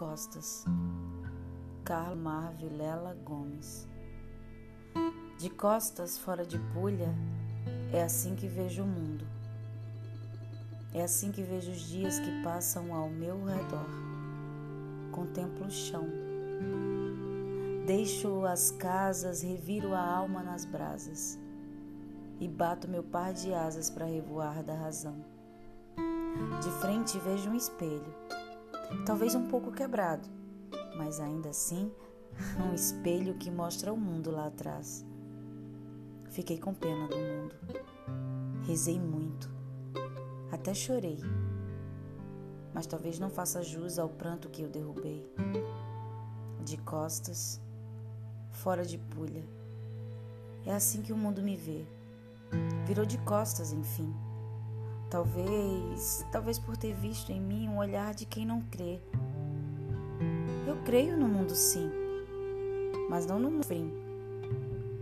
costas. Carlos Mar Vilela Gomes. De costas, fora de pulha, é assim que vejo o mundo. É assim que vejo os dias que passam ao meu redor. Contemplo o chão. Deixo as casas, reviro a alma nas brasas e bato meu par de asas para revoar da razão. De frente vejo um espelho, talvez um pouco quebrado, mas ainda assim um espelho que mostra o mundo lá atrás. Fiquei com pena do mundo. Rezei muito. Até chorei. Mas talvez não faça jus ao pranto que eu derrubei. De costas, fora de pulha. É assim que o mundo me vê. Virou de costas, enfim. Talvez, talvez por ter visto em mim um olhar de quem não crê. Eu creio no mundo sim, mas não no mundo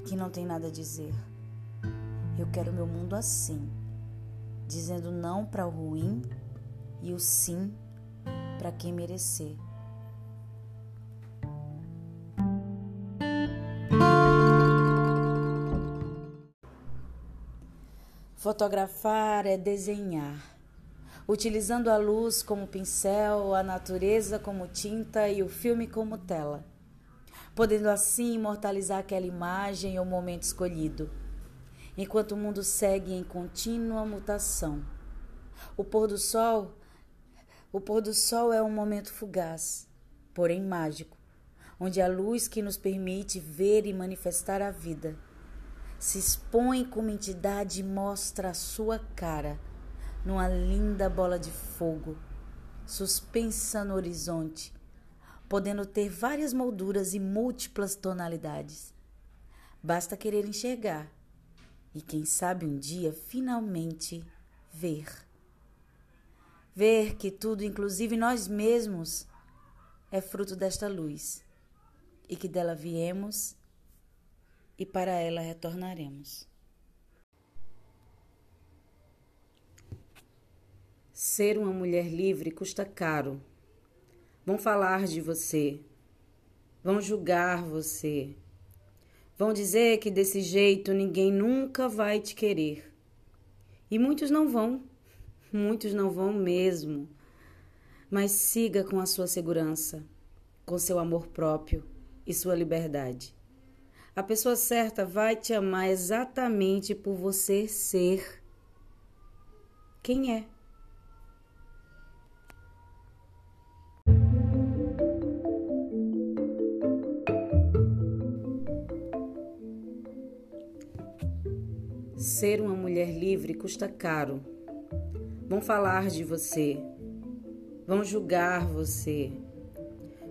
que não tem nada a dizer. Eu quero meu mundo assim, dizendo não para o ruim e o sim para quem merecer. Fotografar é desenhar, utilizando a luz como pincel, a natureza como tinta e o filme como tela. Podendo assim imortalizar aquela imagem ou momento escolhido, enquanto o mundo segue em contínua mutação. O pôr do sol, o pôr do sol é um momento fugaz, porém mágico, onde a luz que nos permite ver e manifestar a vida se expõe como entidade e mostra a sua cara numa linda bola de fogo suspensa no horizonte podendo ter várias molduras e múltiplas tonalidades. Basta querer enxergar e, quem sabe, um dia finalmente ver. Ver que tudo, inclusive nós mesmos, é fruto desta luz e que dela viemos e para ela retornaremos. Ser uma mulher livre custa caro Vão falar de você. Vão julgar você. Vão dizer que desse jeito ninguém nunca vai te querer. E muitos não vão. Muitos não vão mesmo. Mas siga com a sua segurança, com seu amor próprio e sua liberdade. A pessoa certa vai te amar exatamente por você ser quem é. Ser uma mulher livre custa caro. Vão falar de você. Vão julgar você.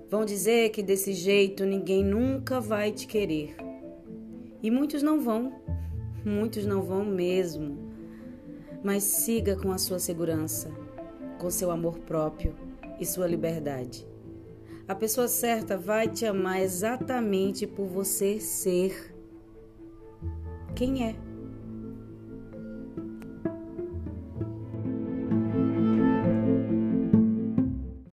Vão dizer que desse jeito ninguém nunca vai te querer. E muitos não vão. Muitos não vão mesmo. Mas siga com a sua segurança, com seu amor próprio e sua liberdade. A pessoa certa vai te amar exatamente por você ser quem é.